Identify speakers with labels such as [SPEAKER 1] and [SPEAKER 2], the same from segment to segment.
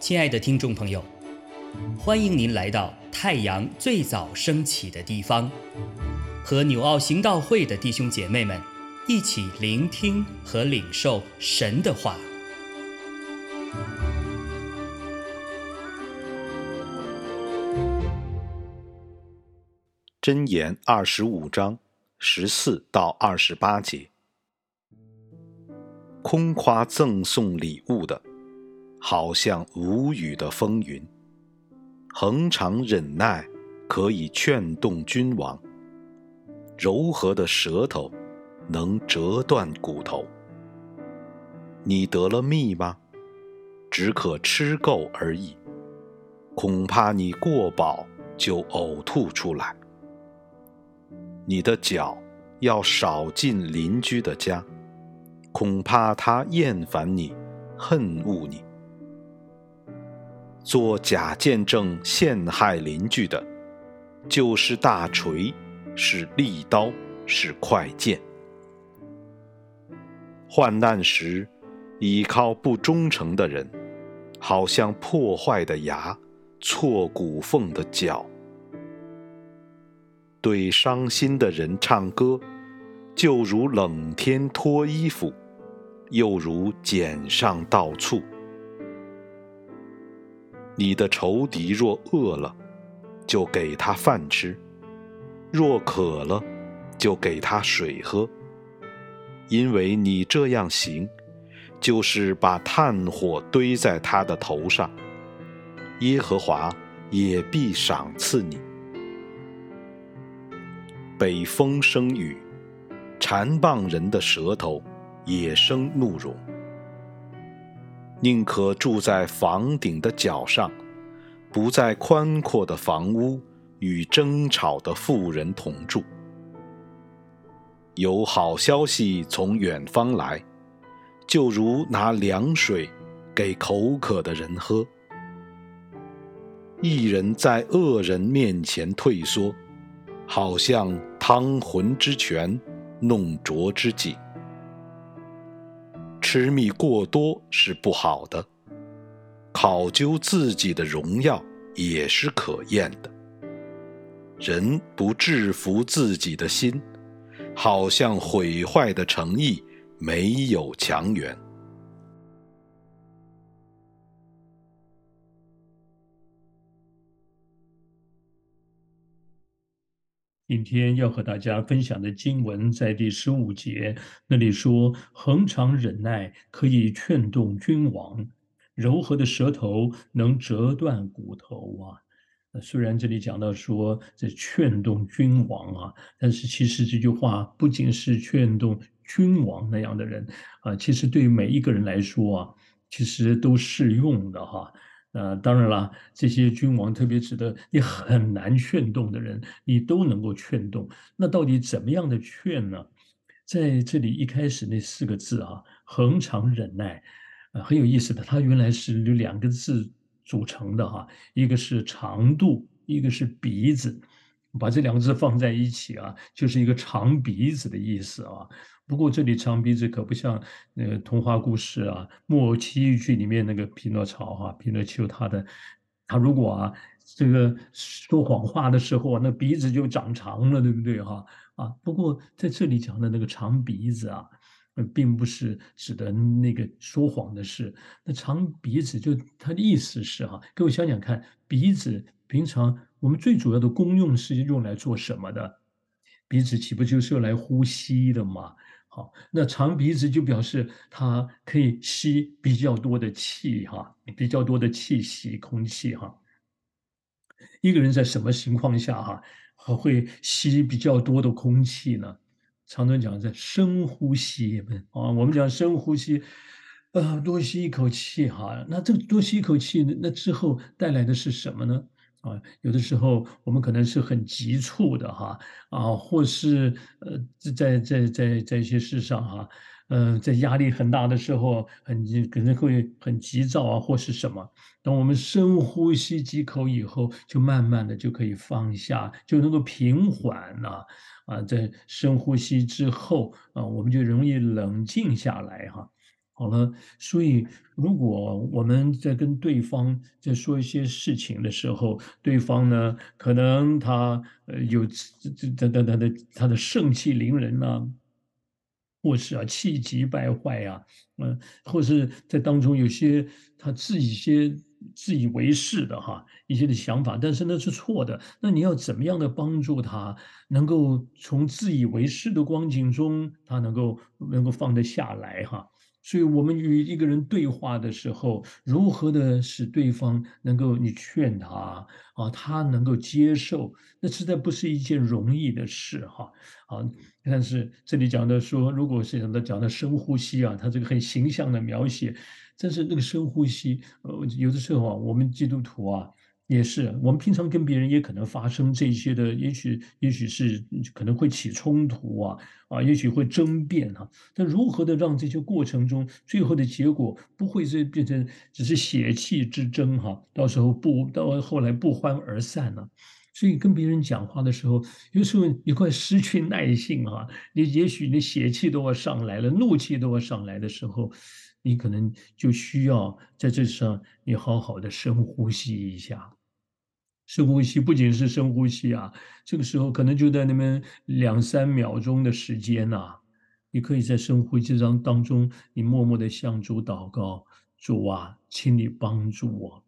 [SPEAKER 1] 亲爱的听众朋友，欢迎您来到太阳最早升起的地方，和纽奥行道会的弟兄姐妹们一起聆听和领受神的话。
[SPEAKER 2] 箴言二十五章十四到二十八节，空夸赠送礼物的。好像无语的风云，恒常忍耐可以劝动君王；柔和的舌头能折断骨头。你得了蜜吗？只可吃够而已，恐怕你过饱就呕吐出来。你的脚要少进邻居的家，恐怕他厌烦你，恨恶你。做假见证陷害邻居的，就是大锤，是利刀，是快剑。患难时，依靠不忠诚的人，好像破坏的牙，错骨缝的脚。对伤心的人唱歌，就如冷天脱衣服，又如剪上倒醋。你的仇敌若饿了，就给他饭吃；若渴了，就给他水喝。因为你这样行，就是把炭火堆在他的头上，耶和华也必赏赐你。北风生雨，缠棒人的舌头也生怒容。宁可住在房顶的角上，不在宽阔的房屋与争吵的妇人同住。有好消息从远方来，就如拿凉水给口渴的人喝。一人在恶人面前退缩，好像汤浑之泉，弄浊之井。痴迷过多是不好的，考究自己的荣耀也是可厌的。人不制服自己的心，好像毁坏的诚意没有强援。
[SPEAKER 3] 今天要和大家分享的经文在第十五节那里说：“恒常忍耐可以劝动君王，柔和的舌头能折断骨头啊。”虽然这里讲到说这劝动君王啊，但是其实这句话不仅是劝动君王那样的人啊，其实对每一个人来说啊，其实都适用的哈。呃，当然了，这些君王特别值得你很难劝动的人，你都能够劝动。那到底怎么样的劝呢？在这里一开始那四个字啊，恒常忍耐，呃，很有意思的。它原来是由两个字组成的哈，一个是长度，一个是鼻子，把这两个字放在一起啊，就是一个长鼻子的意思啊。不过这里长鼻子可不像那个童话故事啊，《木偶奇遇记》里面那个匹诺曹哈，匹诺丘他的，他如果啊这个说谎话的时候啊，那鼻子就长长了，对不对哈？啊，不过在这里讲的那个长鼻子啊，并不是指的那个说谎的事。那长鼻子就它的意思是哈，各位想想看，鼻子平常我们最主要的功用是用来做什么的？鼻子岂不就是用来呼吸的吗？好，那长鼻子就表示它可以吸比较多的气哈，比较多的气息、空气哈。一个人在什么情况下哈，会吸比较多的空气呢？常常讲在深呼吸啊，我们讲深呼吸，呃，多吸一口气哈。那这多吸一口气，那之后带来的是什么呢？啊，有的时候我们可能是很急促的哈，啊，或是呃，在在在在一些事上哈，呃，在压力很大的时候，很可能会很急躁啊，或是什么。当我们深呼吸几口以后，就慢慢的就可以放下，就能够平缓了。啊，在深呼吸之后啊，我们就容易冷静下来哈。好了，所以如果我们在跟对方在说一些事情的时候，对方呢，可能他呃有这这他他他的他的盛气凌人呐，或是啊气急败坏呀，嗯，或是在当中有些他自己些自以为是的哈一些的想法，但是那是错的。那你要怎么样的帮助他，能够从自以为是的光景中，他能够能够放得下来哈？所以，我们与一个人对话的时候，如何的使对方能够你劝他啊，他能够接受，那实在不是一件容易的事哈。啊，但是这里讲的说，如果是讲的讲的深呼吸啊，他这个很形象的描写，但是那个深呼吸，呃，有的时候啊，我们基督徒啊。也是，我们平常跟别人也可能发生这些的，也许也许是可能会起冲突啊，啊，也许会争辩哈。但如何的让这些过程中最后的结果不会是变成只是血气之争哈？到时候不到后来不欢而散呢？所以跟别人讲话的时候，有时候你快失去耐性哈，你也许你血气都要上来了，怒气都要上来的时候，你可能就需要在这上你好好的深呼吸一下。深呼吸不仅是深呼吸啊，这个时候可能就在那边两三秒钟的时间呐，你可以在深呼吸当当中，你默默的向主祷告：主啊，请你帮助我，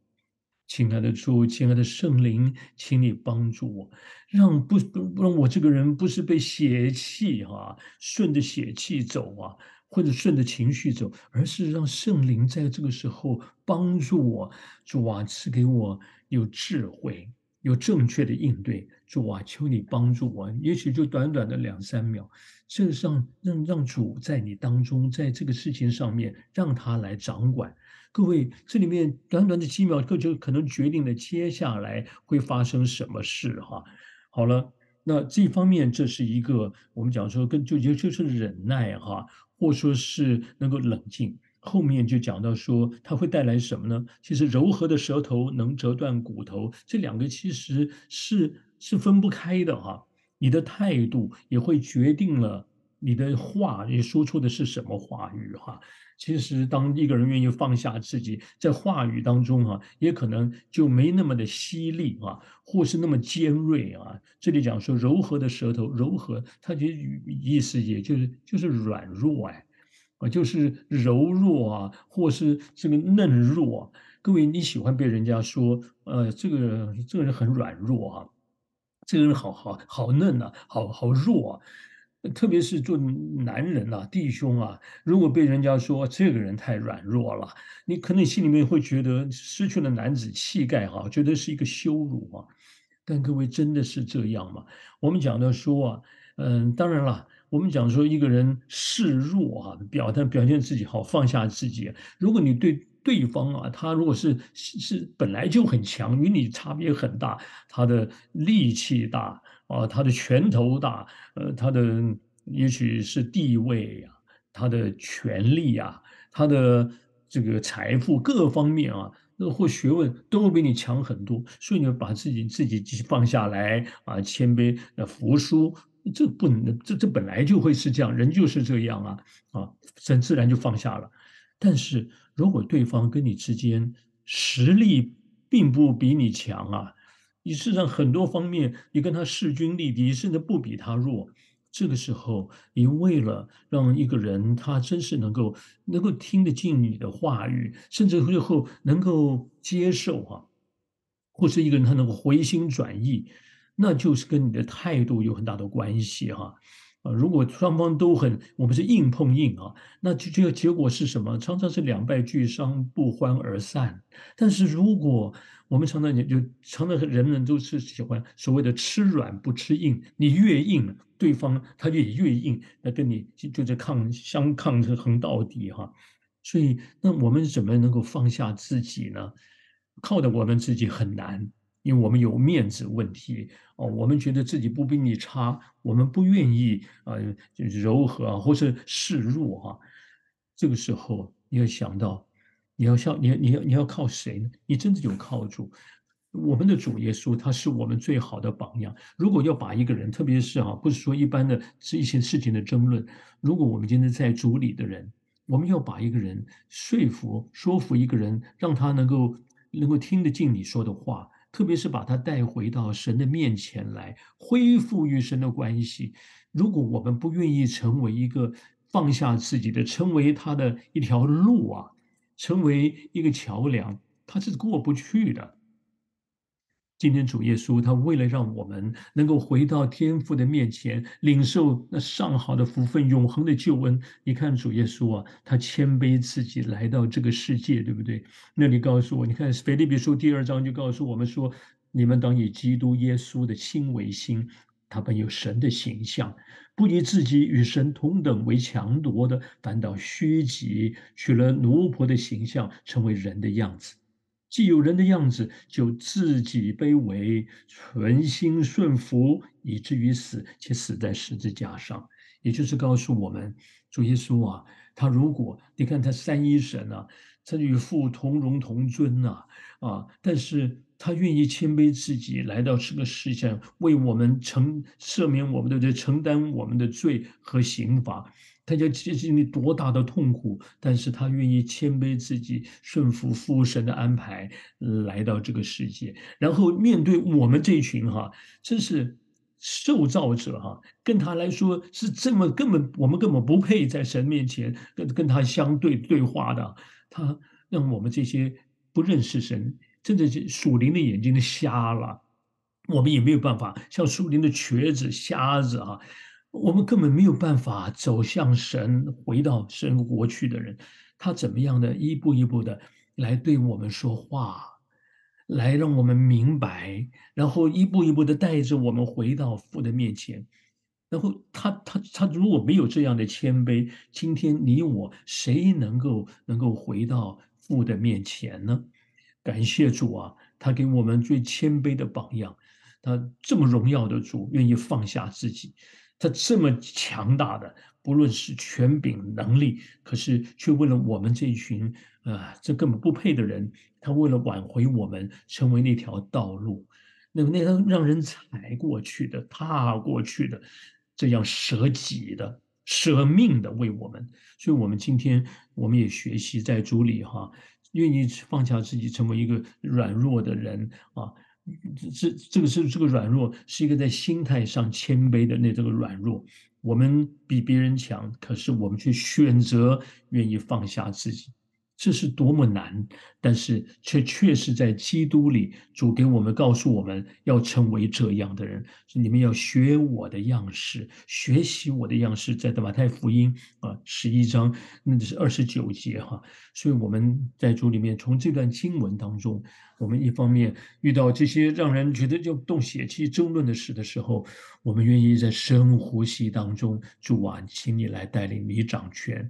[SPEAKER 3] 亲爱的主，亲爱的圣灵，请你帮助我，让不不让我这个人不是被血气哈，顺着血气走啊，或者顺着情绪走，而是让圣灵在这个时候帮助我，主啊，赐给我。有智慧，有正确的应对，主啊，求你帮助我。也许就短短的两三秒，这上让让主在你当中，在这个事情上面让他来掌管。各位，这里面短短的几秒，可就可能决定了接下来会发生什么事哈。好了，那这方面这是一个我们讲说跟就就就是忍耐哈，或说是能够冷静。后面就讲到说，它会带来什么呢？其实柔和的舌头能折断骨头，这两个其实是是分不开的哈。你的态度也会决定了你的话，你说出的是什么话语哈。其实当一个人愿意放下自己，在话语当中哈，也可能就没那么的犀利啊，或是那么尖锐啊。这里讲说柔和的舌头，柔和，它的意思也就是就是软弱哎。啊，就是柔弱啊，或是这个嫩弱。各位，你喜欢被人家说，呃，这个这个人很软弱啊，这个人好好好嫩啊，好好弱。特别是做男人呐，弟兄啊，如果被人家说这个人太软弱了，你可能心里面会觉得失去了男子气概哈，觉得是一个羞辱啊。但各位真的是这样吗？我们讲的说啊，嗯，当然了。我们讲说一个人示弱啊，表现表现自己好，放下自己。如果你对对方啊，他如果是是本来就很强，与你差别很大，他的力气大啊，他的拳头大，呃，他的也许是地位呀，他的权力呀，他的这个财富各方面啊，或学问都会比你强很多，所以你要把自己自己放下来啊，谦卑呃服输。这不能，这这本来就会是这样，人就是这样啊啊，很自然就放下了。但是如果对方跟你之间实力并不比你强啊，你事实上很多方面你跟他势均力敌，甚至不比他弱，这个时候你为了让一个人他真是能够能够听得进你的话语，甚至最后能够接受啊，或是一个人他能够回心转意。那就是跟你的态度有很大的关系哈，啊如果双方都很，我们是硬碰硬啊，那就这个结果是什么？常常是两败俱伤，不欢而散。但是如果我们常常也就常常人人都是喜欢所谓的吃软不吃硬，你越硬，对方他就越硬，那跟你就是抗相抗衡到底哈。所以那我们怎么能够放下自己呢？靠的我们自己很难。因为我们有面子问题哦，我们觉得自己不比你差，我们不愿意啊柔和啊，或是示弱啊。这个时候你要想到，你要像你你要你要靠谁呢？你真的有靠主。我们的主耶稣，他是我们最好的榜样。如果要把一个人，特别是啊，不是说一般的是一些事情的争论，如果我们今天在主里的人，我们要把一个人说服、说服一个人，让他能够能够听得进你说的话。特别是把他带回到神的面前来，恢复与神的关系。如果我们不愿意成为一个放下自己的，成为他的一条路啊，成为一个桥梁，他是过不去的。今天主耶稣，他为了让我们能够回到天父的面前，领受那上好的福分、永恒的救恩。你看主耶稣啊，他谦卑自己来到这个世界，对不对？那你告诉我，你看腓立比书第二章就告诉我们说，你们当以基督耶稣的心为心，他本有神的形象，不以自己与神同等为强夺的，反倒虚己，取了奴仆的形象，成为人的样子。既有人的样子，就自己卑微，存心顺服，以至于死，且死在十字架上。也就是告诉我们，主耶稣啊，他如果你看他三一神啊，他与父同荣同尊呐，啊，但是他愿意谦卑自己，来到这个世上，为我们承赦免我们的罪，承担我们的罪和刑罚。他要经历多大的痛苦，但是他愿意谦卑自己，顺服父神的安排，来到这个世界，然后面对我们这一群哈，真是受造者哈，跟他来说是这么根本，我们根本不配在神面前跟跟他相对对话的，他让我们这些不认识神，真的是属灵的眼睛都瞎了，我们也没有办法像属灵的瘸子、瞎子啊。我们根本没有办法走向神，回到神国去的人，他怎么样的一步一步的来对我们说话，来让我们明白，然后一步一步的带着我们回到父的面前。然后他他他如果没有这样的谦卑，今天你我谁能够能够回到父的面前呢？感谢主啊，他给我们最谦卑的榜样，他这么荣耀的主，愿意放下自己。他这么强大的，不论是权柄能力，可是却为了我们这一群啊，这根本不配的人，他为了挽回我们，成为那条道路，那么那个让人踩过去的、踏过去的，这样舍己的、舍命的为我们，所以我们今天我们也学习在主里哈，愿意放下自己，成为一个软弱的人啊。这这个是这个软弱，是一个在心态上谦卑的那这个软弱。我们比别人强，可是我们却选择愿意放下自己。这是多么难，但是却确实在基督里，主给我们告诉我们要成为这样的人，你们要学我的样式，学习我的样式，在马太福音啊十一章，那是二十九节哈。所以我们在主里面，从这段经文当中，我们一方面遇到这些让人觉得要动血气争论的事的时候，我们愿意在深呼吸当中，主啊，请你来带领，你掌权。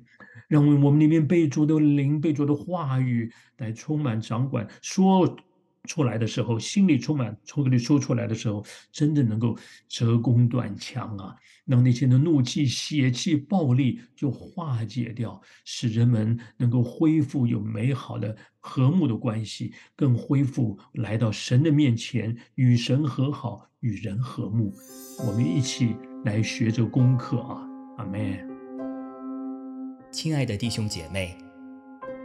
[SPEAKER 3] 让我们里面被主的灵、被主的话语来充满掌管，说出来的时候，心里充满，从口里说出来的时候，真的能够折弓断枪啊！让那些的怒气、血气、暴力就化解掉，使人们能够恢复有美好的和睦的关系，更恢复来到神的面前，与神和好，与人和睦。我们一起来学这功课啊！阿门。
[SPEAKER 1] 亲爱的弟兄姐妹，